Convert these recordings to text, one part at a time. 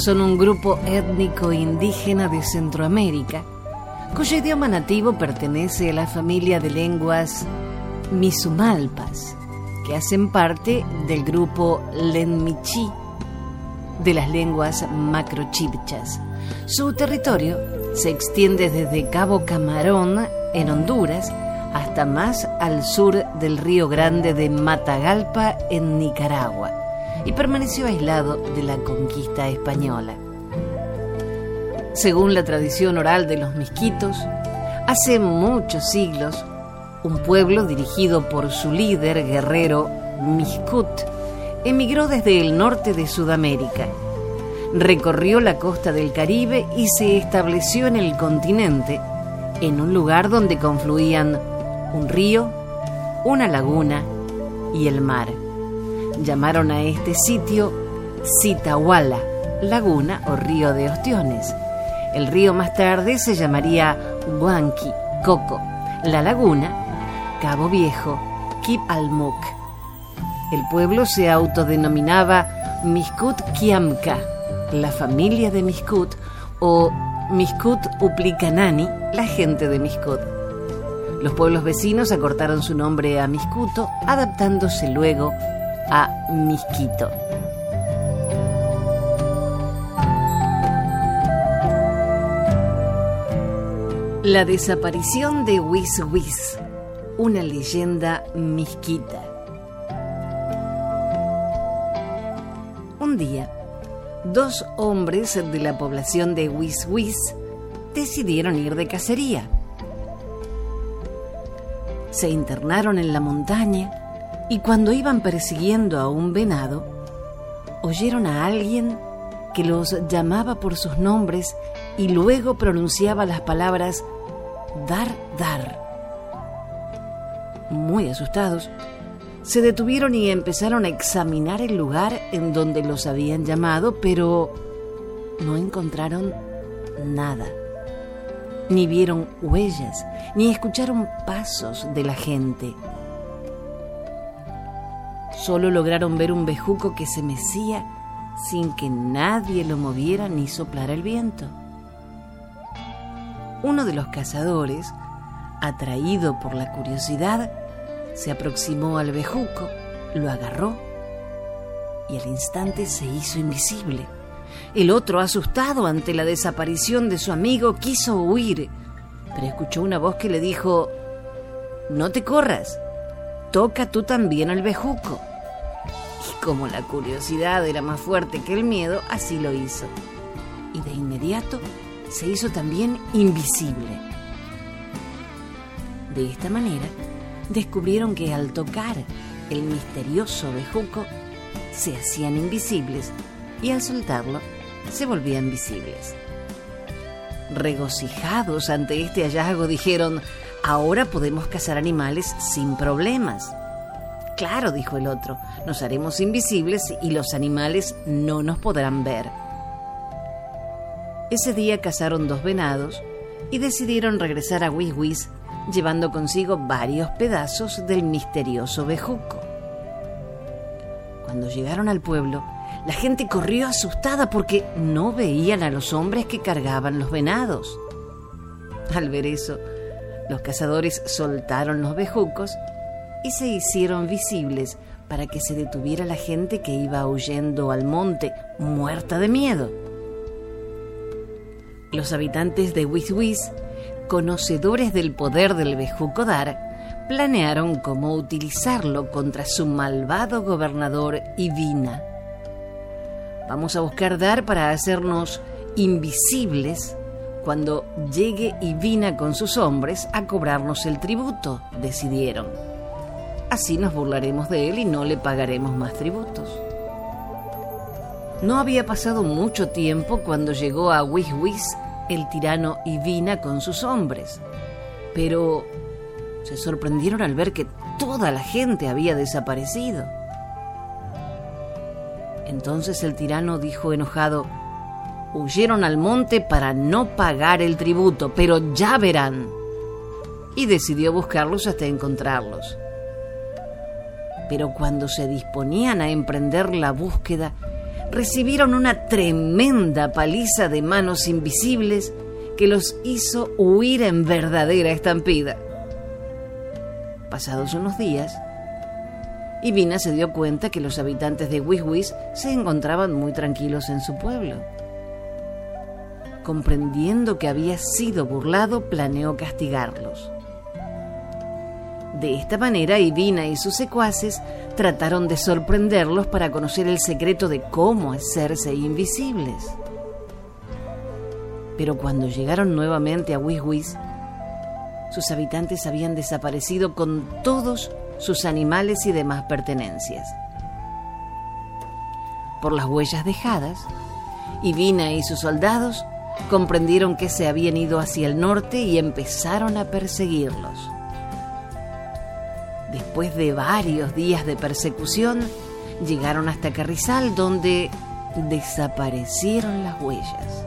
son un grupo étnico indígena de Centroamérica cuyo idioma nativo pertenece a la familia de lenguas misumalpas, que hacen parte del grupo Lenmichi de las lenguas macrochibchas. Su territorio se extiende desde Cabo Camarón, en Honduras, hasta más al sur del río Grande de Matagalpa, en Nicaragua, y permaneció aislado de la conquista española. Según la tradición oral de los misquitos, hace muchos siglos, un pueblo dirigido por su líder guerrero Miscut emigró desde el norte de Sudamérica. Recorrió la costa del Caribe y se estableció en el continente, en un lugar donde confluían un río, una laguna y el mar. Llamaron a este sitio Citahuala, laguna o río de ostiones. El río más tarde se llamaría Huanqui, Coco. La laguna, Cabo Viejo, Kip Almuk. El pueblo se autodenominaba Miskut Kiamka, la familia de Miskut, o Miskut Uplicanani, la gente de Miskut. Los pueblos vecinos acortaron su nombre a Miscuto, adaptándose luego a Misquito. La desaparición de Whis Whis, una leyenda misquita. Un día, dos hombres de la población de Whis Whis decidieron ir de cacería. Se internaron en la montaña y cuando iban persiguiendo a un venado, oyeron a alguien que los llamaba por sus nombres y luego pronunciaba las palabras dar, dar. Muy asustados, se detuvieron y empezaron a examinar el lugar en donde los habían llamado, pero no encontraron nada. Ni vieron huellas, ni escucharon pasos de la gente. Solo lograron ver un bejuco que se mecía sin que nadie lo moviera ni soplara el viento. Uno de los cazadores, atraído por la curiosidad, se aproximó al bejuco, lo agarró y al instante se hizo invisible. El otro, asustado ante la desaparición de su amigo, quiso huir, pero escuchó una voz que le dijo, No te corras, toca tú también al bejuco. Y como la curiosidad era más fuerte que el miedo, así lo hizo. Y de inmediato se hizo también invisible. De esta manera, descubrieron que al tocar el misterioso bejuco, se hacían invisibles y al soltarlo, se volvían visibles. Regocijados ante este hallazgo, dijeron, ahora podemos cazar animales sin problemas. Claro, dijo el otro, nos haremos invisibles y los animales no nos podrán ver. Ese día cazaron dos venados y decidieron regresar a Wiswis llevando consigo varios pedazos del misterioso bejuco. Cuando llegaron al pueblo, la gente corrió asustada porque no veían a los hombres que cargaban los venados. Al ver eso, los cazadores soltaron los bejucos y se hicieron visibles para que se detuviera la gente que iba huyendo al monte, muerta de miedo. Los habitantes de Wiswis, conocedores del poder del bejuco Dar, planearon cómo utilizarlo contra su malvado gobernador Ivina. Vamos a buscar Dar para hacernos invisibles cuando llegue Ivina con sus hombres a cobrarnos el tributo, decidieron. Así nos burlaremos de él y no le pagaremos más tributos. No había pasado mucho tiempo cuando llegó a Wiswis el tirano Ivina con sus hombres, pero se sorprendieron al ver que toda la gente había desaparecido. Entonces el tirano dijo enojado, huyeron al monte para no pagar el tributo, pero ya verán. Y decidió buscarlos hasta encontrarlos. Pero cuando se disponían a emprender la búsqueda, recibieron una tremenda paliza de manos invisibles que los hizo huir en verdadera estampida. Pasados unos días, Ivina se dio cuenta que los habitantes de Wiswis se encontraban muy tranquilos en su pueblo. Comprendiendo que había sido burlado, planeó castigarlos. De esta manera, Ivina y sus secuaces trataron de sorprenderlos para conocer el secreto de cómo hacerse invisibles. Pero cuando llegaron nuevamente a Wiswis, sus habitantes habían desaparecido con todos sus animales y demás pertenencias. Por las huellas dejadas, Ivina y sus soldados comprendieron que se habían ido hacia el norte y empezaron a perseguirlos. Después de varios días de persecución, llegaron hasta Carrizal donde desaparecieron las huellas.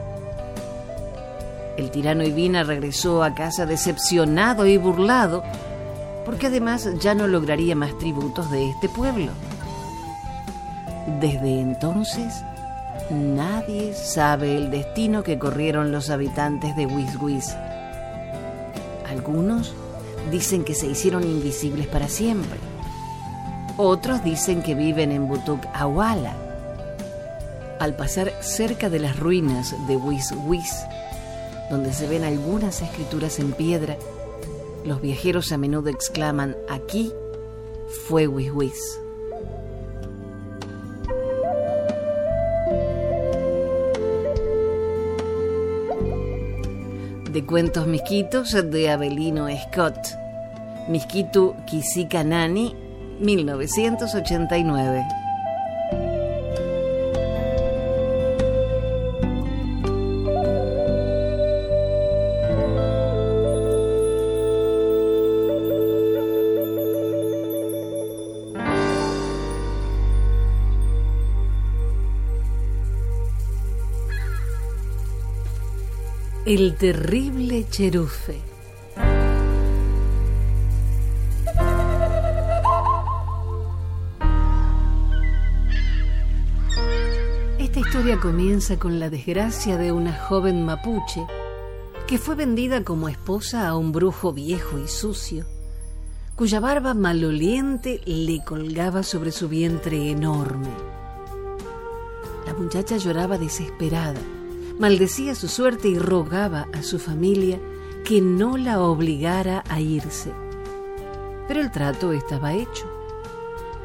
El tirano Ivina regresó a casa decepcionado y burlado, porque además ya no lograría más tributos de este pueblo. Desde entonces, nadie sabe el destino que corrieron los habitantes de Wiswis. Algunos dicen que se hicieron invisibles para siempre. Otros dicen que viven en Butuk Awala. Al pasar cerca de las ruinas de Wiswis, donde se ven algunas escrituras en piedra, los viajeros a menudo exclaman, aquí fue Wiswis. De cuentos misquitos de Abelino Scott. Misquitu Kisika Nani, 1989. El terrible Cherufe. Esta historia comienza con la desgracia de una joven mapuche que fue vendida como esposa a un brujo viejo y sucio, cuya barba maloliente le colgaba sobre su vientre enorme. La muchacha lloraba desesperada maldecía su suerte y rogaba a su familia que no la obligara a irse. Pero el trato estaba hecho.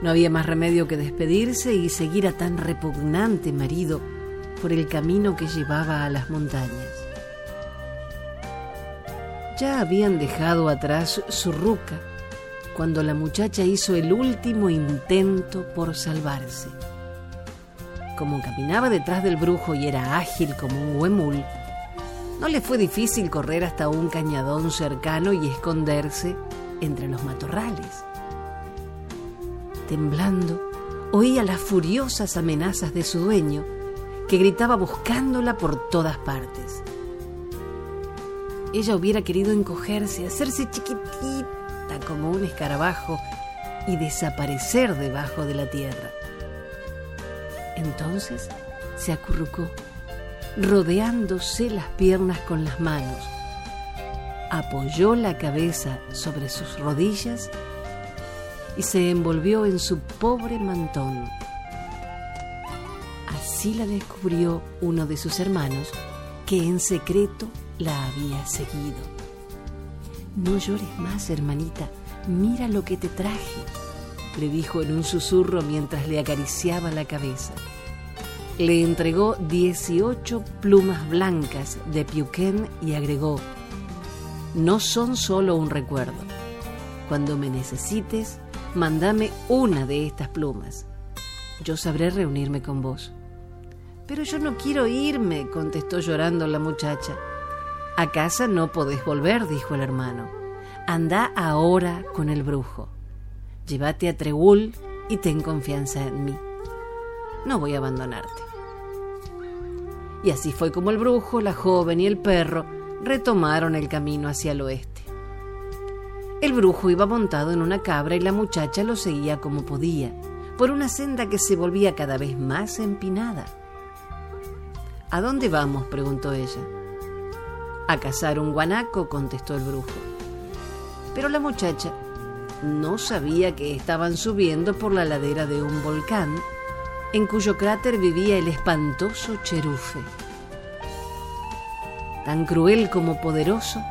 No había más remedio que despedirse y seguir a tan repugnante marido por el camino que llevaba a las montañas. Ya habían dejado atrás su ruca cuando la muchacha hizo el último intento por salvarse. Como caminaba detrás del brujo y era ágil como un huemul, no le fue difícil correr hasta un cañadón cercano y esconderse entre los matorrales. Temblando, oía las furiosas amenazas de su dueño, que gritaba buscándola por todas partes. Ella hubiera querido encogerse, hacerse chiquitita como un escarabajo y desaparecer debajo de la tierra. Entonces se acurrucó, rodeándose las piernas con las manos. Apoyó la cabeza sobre sus rodillas y se envolvió en su pobre mantón. Así la descubrió uno de sus hermanos, que en secreto la había seguido. No llores más, hermanita, mira lo que te traje, le dijo en un susurro mientras le acariciaba la cabeza. Le entregó 18 plumas blancas de Piuquén y agregó, no son solo un recuerdo. Cuando me necesites, mándame una de estas plumas. Yo sabré reunirme con vos. Pero yo no quiero irme, contestó llorando la muchacha. A casa no podés volver, dijo el hermano. Anda ahora con el brujo. Llévate a Tregul y ten confianza en mí. No voy a abandonarte. Y así fue como el brujo, la joven y el perro retomaron el camino hacia el oeste. El brujo iba montado en una cabra y la muchacha lo seguía como podía, por una senda que se volvía cada vez más empinada. ¿A dónde vamos? preguntó ella. A cazar un guanaco, contestó el brujo. Pero la muchacha no sabía que estaban subiendo por la ladera de un volcán en cuyo cráter vivía el espantoso cherufe. Tan cruel como poderoso,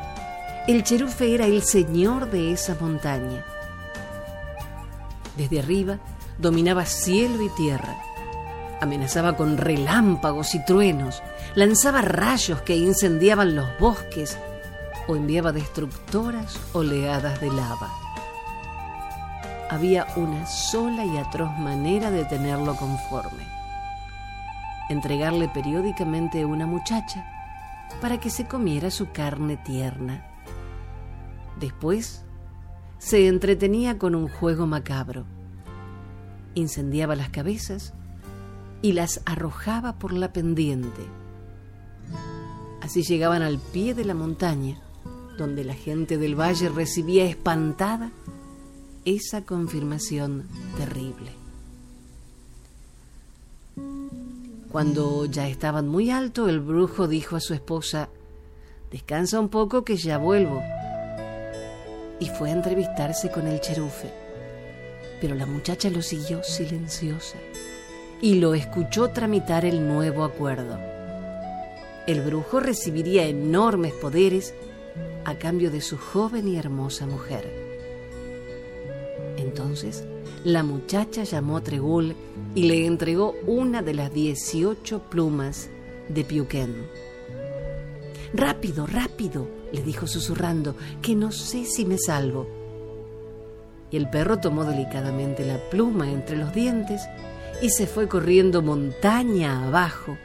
el cherufe era el señor de esa montaña. Desde arriba dominaba cielo y tierra Amenazaba con relámpagos y truenos, lanzaba rayos que incendiaban los bosques o enviaba destructoras oleadas de lava. Había una sola y atroz manera de tenerlo conforme. Entregarle periódicamente una muchacha para que se comiera su carne tierna. Después, se entretenía con un juego macabro. Incendiaba las cabezas y las arrojaba por la pendiente. Así llegaban al pie de la montaña, donde la gente del valle recibía espantada esa confirmación terrible. Cuando ya estaban muy alto, el brujo dijo a su esposa, Descansa un poco que ya vuelvo. Y fue a entrevistarse con el cherufe. Pero la muchacha lo siguió silenciosa y lo escuchó tramitar el nuevo acuerdo. El brujo recibiría enormes poderes a cambio de su joven y hermosa mujer. Entonces, la muchacha llamó a Tregul y le entregó una de las 18 plumas de Piuquén. Rápido, rápido, le dijo susurrando, que no sé si me salvo. Y el perro tomó delicadamente la pluma entre los dientes y se fue corriendo montaña abajo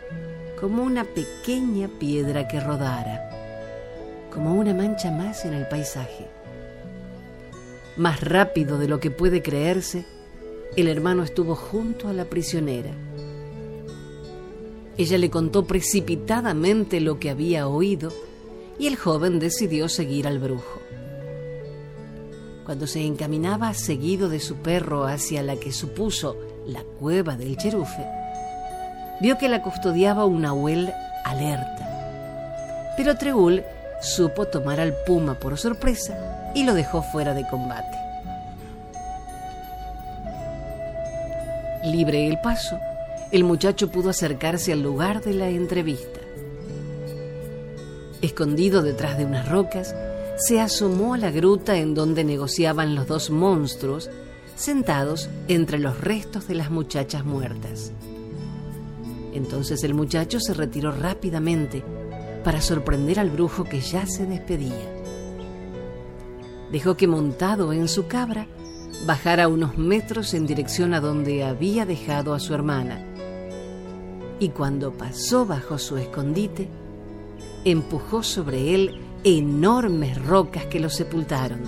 como una pequeña piedra que rodara, como una mancha más en el paisaje. Más rápido de lo que puede creerse, el hermano estuvo junto a la prisionera. Ella le contó precipitadamente lo que había oído y el joven decidió seguir al brujo. Cuando se encaminaba seguido de su perro hacia la que supuso la cueva del Cherufe, vio que la custodiaba un Nahuel alerta. Pero Treul supo tomar al puma por sorpresa y lo dejó fuera de combate. Libre el paso, el muchacho pudo acercarse al lugar de la entrevista. Escondido detrás de unas rocas, se asomó a la gruta en donde negociaban los dos monstruos sentados entre los restos de las muchachas muertas. Entonces el muchacho se retiró rápidamente para sorprender al brujo que ya se despedía. Dejó que montado en su cabra bajara unos metros en dirección a donde había dejado a su hermana. Y cuando pasó bajo su escondite, empujó sobre él enormes rocas que lo sepultaron.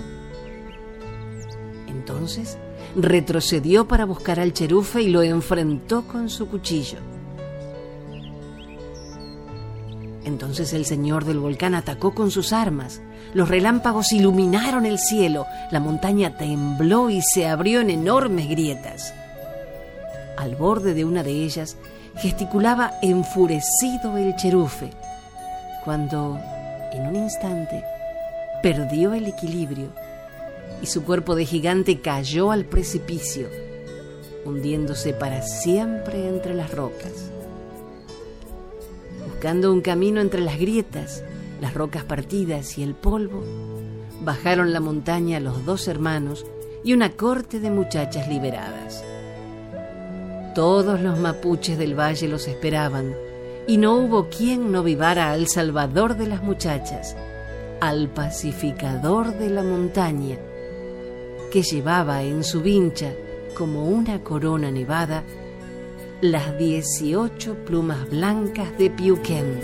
Entonces retrocedió para buscar al cherufe y lo enfrentó con su cuchillo. Entonces el señor del volcán atacó con sus armas. Los relámpagos iluminaron el cielo, la montaña tembló y se abrió en enormes grietas. Al borde de una de ellas gesticulaba enfurecido el cherufe, cuando, en un instante, perdió el equilibrio y su cuerpo de gigante cayó al precipicio, hundiéndose para siempre entre las rocas. Buscando un camino entre las grietas, las rocas partidas y el polvo, bajaron la montaña los dos hermanos y una corte de muchachas liberadas. Todos los mapuches del valle los esperaban y no hubo quien no vivara al salvador de las muchachas, al pacificador de la montaña, que llevaba en su vincha como una corona nevada las 18 plumas blancas de Piuquén.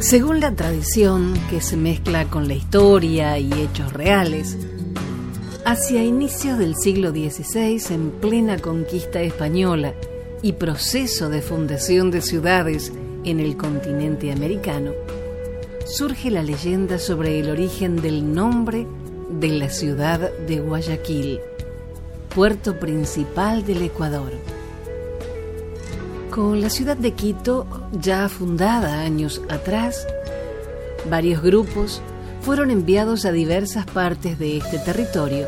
Según la tradición que se mezcla con la historia y hechos reales, hacia inicios del siglo XVI, en plena conquista española y proceso de fundación de ciudades en el continente americano, surge la leyenda sobre el origen del nombre de la ciudad de Guayaquil, puerto principal del Ecuador. Con la ciudad de Quito ya fundada años atrás, varios grupos fueron enviados a diversas partes de este territorio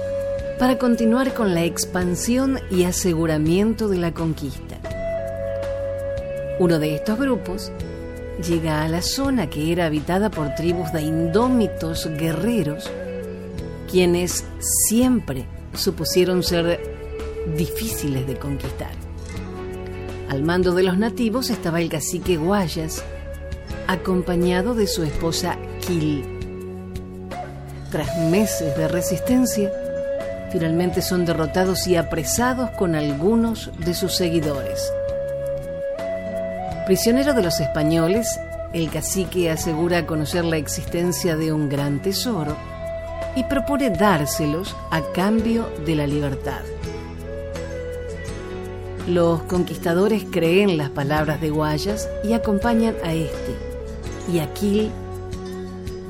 para continuar con la expansión y aseguramiento de la conquista. Uno de estos grupos llega a la zona que era habitada por tribus de indómitos guerreros, quienes siempre supusieron ser difíciles de conquistar. Al mando de los nativos estaba el cacique Guayas, acompañado de su esposa Kil. Tras meses de resistencia, finalmente son derrotados y apresados con algunos de sus seguidores. Prisionero de los españoles, el cacique asegura conocer la existencia de un gran tesoro y propone dárselos a cambio de la libertad. Los conquistadores creen las palabras de Guayas y acompañan a este y a Quil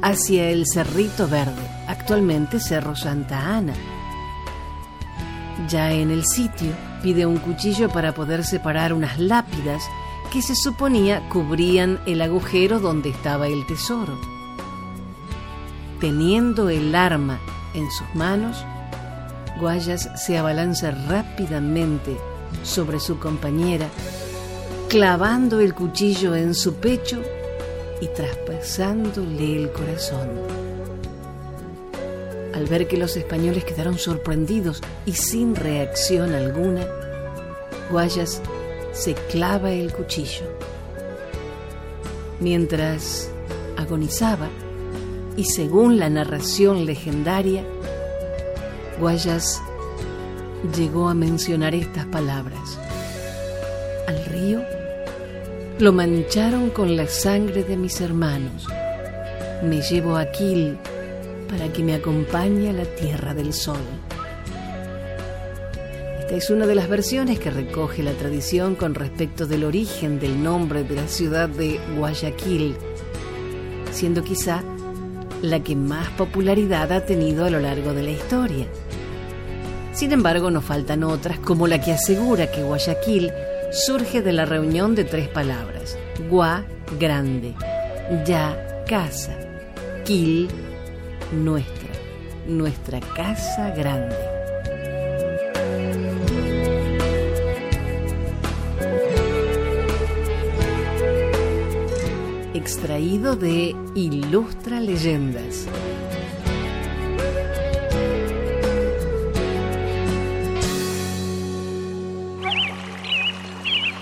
hacia el Cerrito Verde, actualmente Cerro Santa Ana. Ya en el sitio pide un cuchillo para poder separar unas lápidas que se suponía cubrían el agujero donde estaba el tesoro. Teniendo el arma en sus manos, Guayas se abalanza rápidamente sobre su compañera, clavando el cuchillo en su pecho y traspasándole el corazón. Al ver que los españoles quedaron sorprendidos y sin reacción alguna, Guayas se clava el cuchillo. Mientras agonizaba, y según la narración legendaria, Guayas llegó a mencionar estas palabras. Al río lo mancharon con la sangre de mis hermanos. Me llevo a Aquil para que me acompañe a la tierra del sol. Esta es una de las versiones que recoge la tradición con respecto del origen del nombre de la ciudad de Guayaquil, siendo quizá la que más popularidad ha tenido a lo largo de la historia. Sin embargo, nos faltan otras, como la que asegura que Guayaquil surge de la reunión de tres palabras. Gua, grande. Ya, casa. Quil, nuestra. Nuestra casa grande. Extraído de Ilustra Leyendas.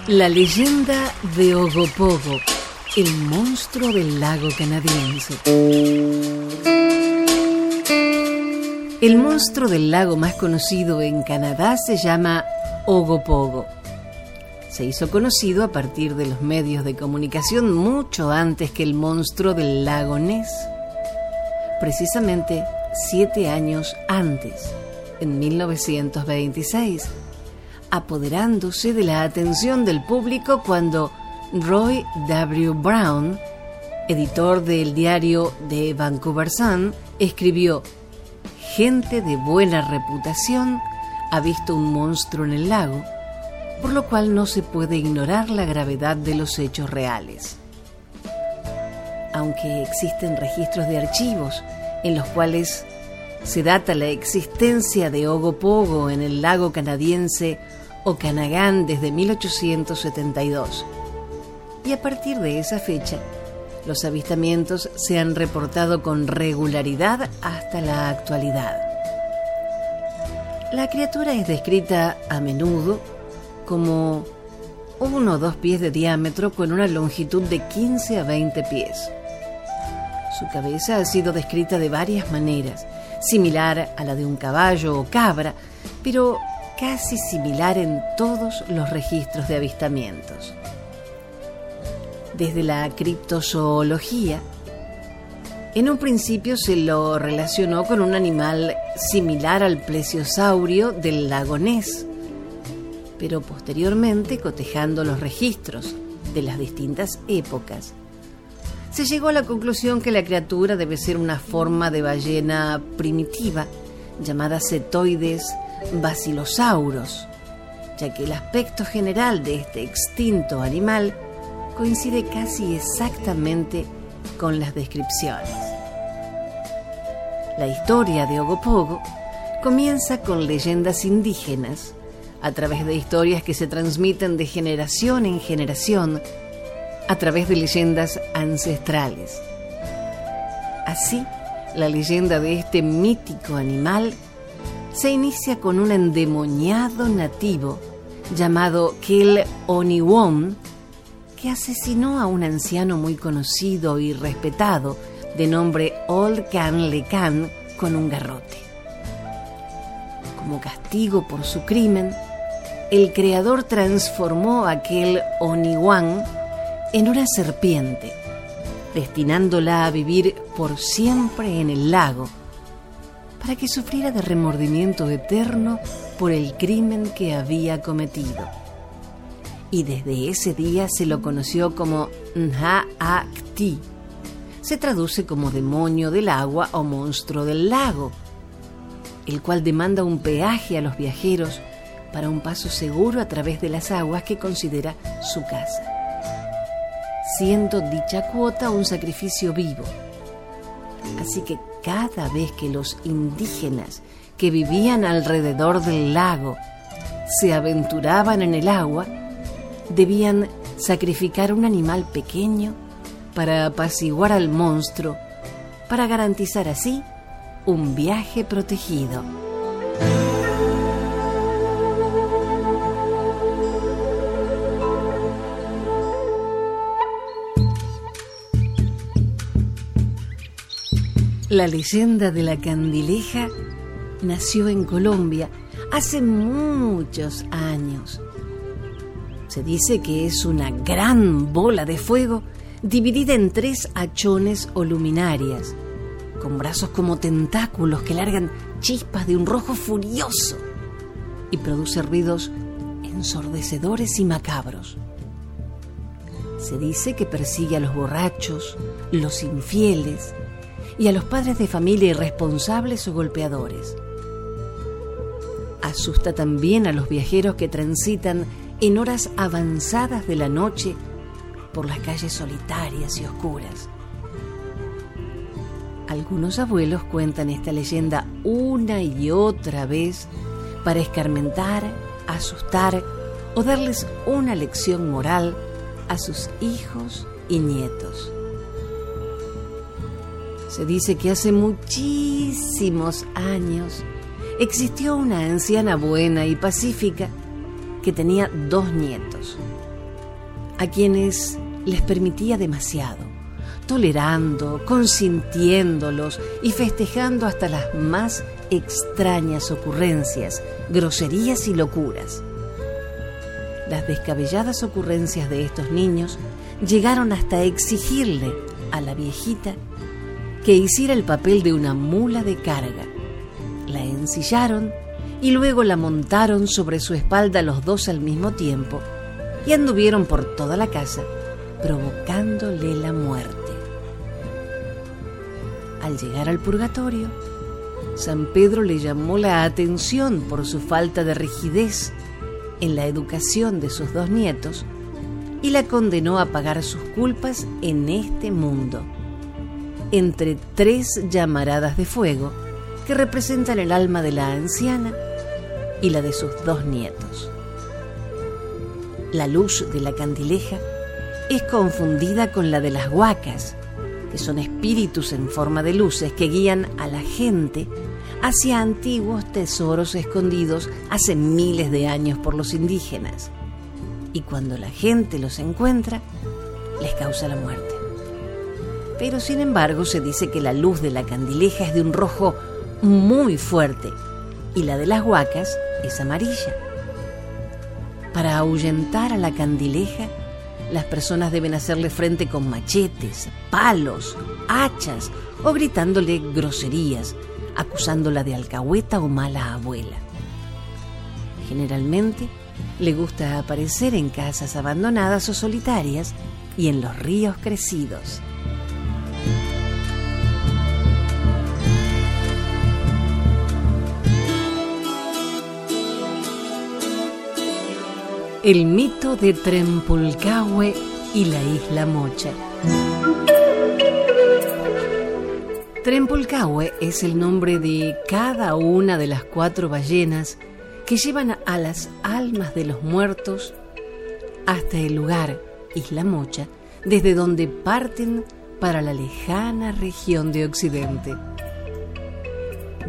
La leyenda de Ogopogo, el monstruo del lago canadiense. El monstruo del lago más conocido en Canadá se llama Ogopogo. Se hizo conocido a partir de los medios de comunicación mucho antes que el monstruo del lago Ness. Precisamente siete años antes, en 1926 apoderándose de la atención del público cuando Roy W. Brown, editor del diario The Vancouver Sun, escribió, Gente de buena reputación ha visto un monstruo en el lago por lo cual no se puede ignorar la gravedad de los hechos reales. Aunque existen registros de archivos en los cuales se data la existencia de Ogopogo en el lago canadiense Okanagan desde 1872. Y a partir de esa fecha, los avistamientos se han reportado con regularidad hasta la actualidad. La criatura es descrita a menudo como uno o dos pies de diámetro con una longitud de 15 a 20 pies. Su cabeza ha sido descrita de varias maneras, similar a la de un caballo o cabra, pero casi similar en todos los registros de avistamientos. Desde la criptozoología, en un principio se lo relacionó con un animal similar al plesiosaurio del lago Ness, pero posteriormente, cotejando los registros de las distintas épocas, se llegó a la conclusión que la criatura debe ser una forma de ballena primitiva llamada cetoides basilosaurus, ya que el aspecto general de este extinto animal coincide casi exactamente con las descripciones. La historia de Ogopogo comienza con leyendas indígenas, a través de historias que se transmiten de generación en generación, a través de leyendas ancestrales. Así, la leyenda de este mítico animal se inicia con un endemoniado nativo llamado Kel Oniwon, que asesinó a un anciano muy conocido y respetado de nombre Old Can Lecan con un garrote. Como castigo por su crimen, el creador transformó a aquel Oniwan en una serpiente, destinándola a vivir por siempre en el lago, para que sufriera de remordimiento eterno por el crimen que había cometido y desde ese día se lo conoció como Nha-Akti. Se traduce como demonio del agua o monstruo del lago, el cual demanda un peaje a los viajeros para un paso seguro a través de las aguas que considera su casa, siendo dicha cuota un sacrificio vivo. Así que cada vez que los indígenas que vivían alrededor del lago se aventuraban en el agua, debían sacrificar un animal pequeño para apaciguar al monstruo, para garantizar así un viaje protegido. La leyenda de la candileja nació en Colombia hace muchos años se dice que es una gran bola de fuego dividida en tres hachones o luminarias, con brazos como tentáculos que largan chispas de un rojo furioso y produce ruidos ensordecedores y macabros. Se dice que persigue a los borrachos, los infieles y a los padres de familia irresponsables o golpeadores. Asusta también a los viajeros que transitan en horas avanzadas de la noche por las calles solitarias y oscuras. Algunos abuelos cuentan esta leyenda una y otra vez para escarmentar, asustar o darles una lección moral a sus hijos y nietos. Se dice que hace muchísimos años existió una anciana buena y pacífica que tenía dos nietos, a quienes les permitía demasiado, tolerando, consintiéndolos y festejando hasta las más extrañas ocurrencias, groserías y locuras. Las descabelladas ocurrencias de estos niños llegaron hasta exigirle a la viejita que hiciera el papel de una mula de carga. La ensillaron y luego la montaron sobre su espalda los dos al mismo tiempo y anduvieron por toda la casa provocándole la muerte. Al llegar al purgatorio, San Pedro le llamó la atención por su falta de rigidez en la educación de sus dos nietos y la condenó a pagar sus culpas en este mundo, entre tres llamaradas de fuego que representan el alma de la anciana y la de sus dos nietos. La luz de la candileja es confundida con la de las huacas, que son espíritus en forma de luces que guían a la gente hacia antiguos tesoros escondidos hace miles de años por los indígenas. Y cuando la gente los encuentra, les causa la muerte. Pero sin embargo se dice que la luz de la candileja es de un rojo muy fuerte y la de las huacas es amarilla. Para ahuyentar a la candileja, las personas deben hacerle frente con machetes, palos, hachas o gritándole groserías, acusándola de alcahueta o mala abuela. Generalmente le gusta aparecer en casas abandonadas o solitarias y en los ríos crecidos. El mito de Trempulcahue y la isla Mocha. Trempulcahue es el nombre de cada una de las cuatro ballenas que llevan a las almas de los muertos hasta el lugar, Isla Mocha, desde donde parten para la lejana región de Occidente.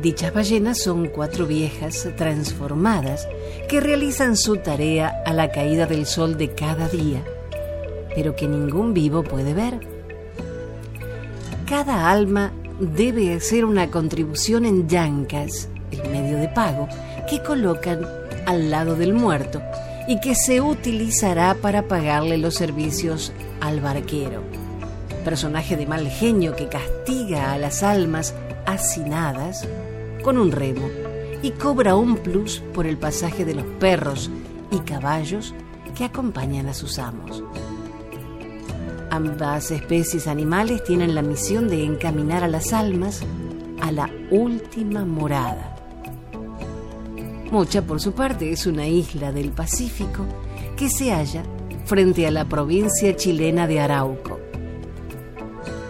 Dichas ballenas son cuatro viejas transformadas que realizan su tarea a la caída del sol de cada día, pero que ningún vivo puede ver. Cada alma debe hacer una contribución en yancas, el medio de pago, que colocan al lado del muerto y que se utilizará para pagarle los servicios al barquero, personaje de mal genio que castiga a las almas hacinadas con un remo y cobra un plus por el pasaje de los perros y caballos que acompañan a sus amos. Ambas especies animales tienen la misión de encaminar a las almas a la última morada. Mocha, por su parte, es una isla del Pacífico que se halla frente a la provincia chilena de Arauco.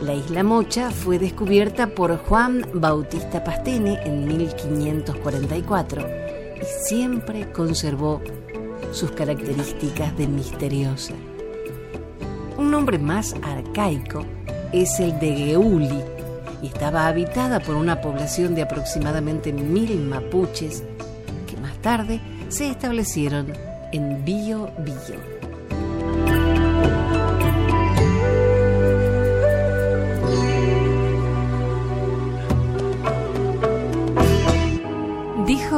La isla Mocha fue descubierta por Juan Bautista Pastene en 1544 y siempre conservó sus características de misteriosa. Un nombre más arcaico es el de Geuli y estaba habitada por una población de aproximadamente mil mapuches que más tarde se establecieron en Bio Bio.